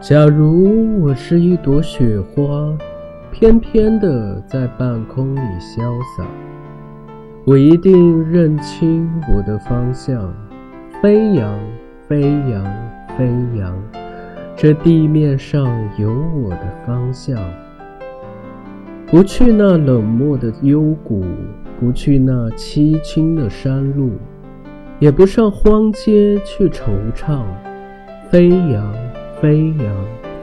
假如我是一朵雪花，翩翩的在半空里潇洒，我一定认清我的方向，飞扬，飞扬，飞扬。这地面上有我的方向，不去那冷漠的幽谷，不去那凄清的山路，也不上荒街去惆怅，飞扬。飞扬，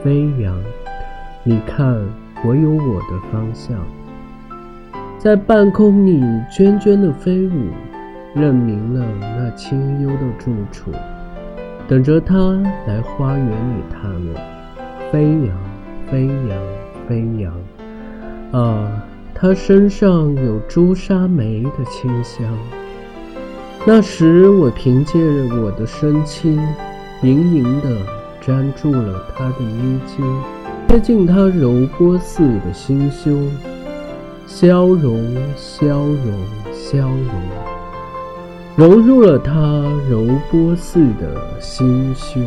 飞扬！你看，我有我的方向，在半空里涓涓的飞舞，认明了那清幽的住处，等着他来花园里探望。飞扬，飞扬，飞扬！啊，他身上有朱砂梅的清香。那时我凭借着我的身轻，盈盈的。粘住了他的衣襟，贴近他柔波似的心胸，消融，消融，消融，融入了他柔波似的心胸。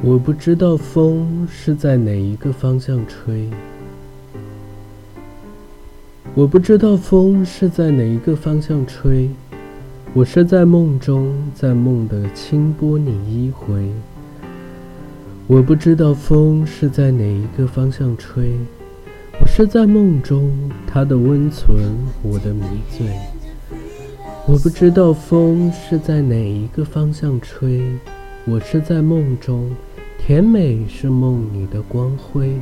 我不知道风是在哪一个方向吹，我不知道风是在哪一个方向吹，我是在梦中，在梦的轻波里依回。我不知道风是在哪一个方向吹，我是在梦中，它的温存，我的迷醉。我不知道风是在哪一个方向吹，我是在梦中。甜美是梦里的光辉，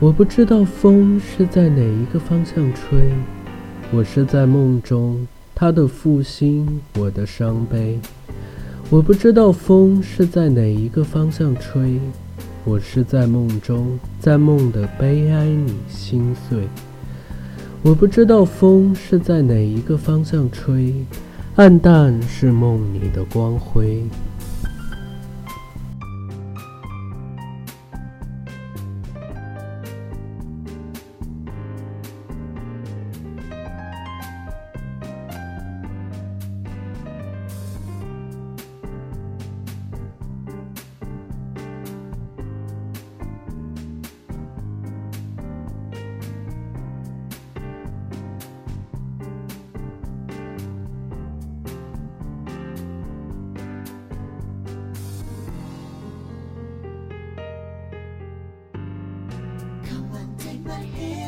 我不知道风是在哪一个方向吹，我是在梦中，它的负心，我的伤悲。我不知道风是在哪一个方向吹，我是在梦中，在梦的悲哀里心碎。我不知道风是在哪一个方向吹，暗淡是梦里的光辉。my head.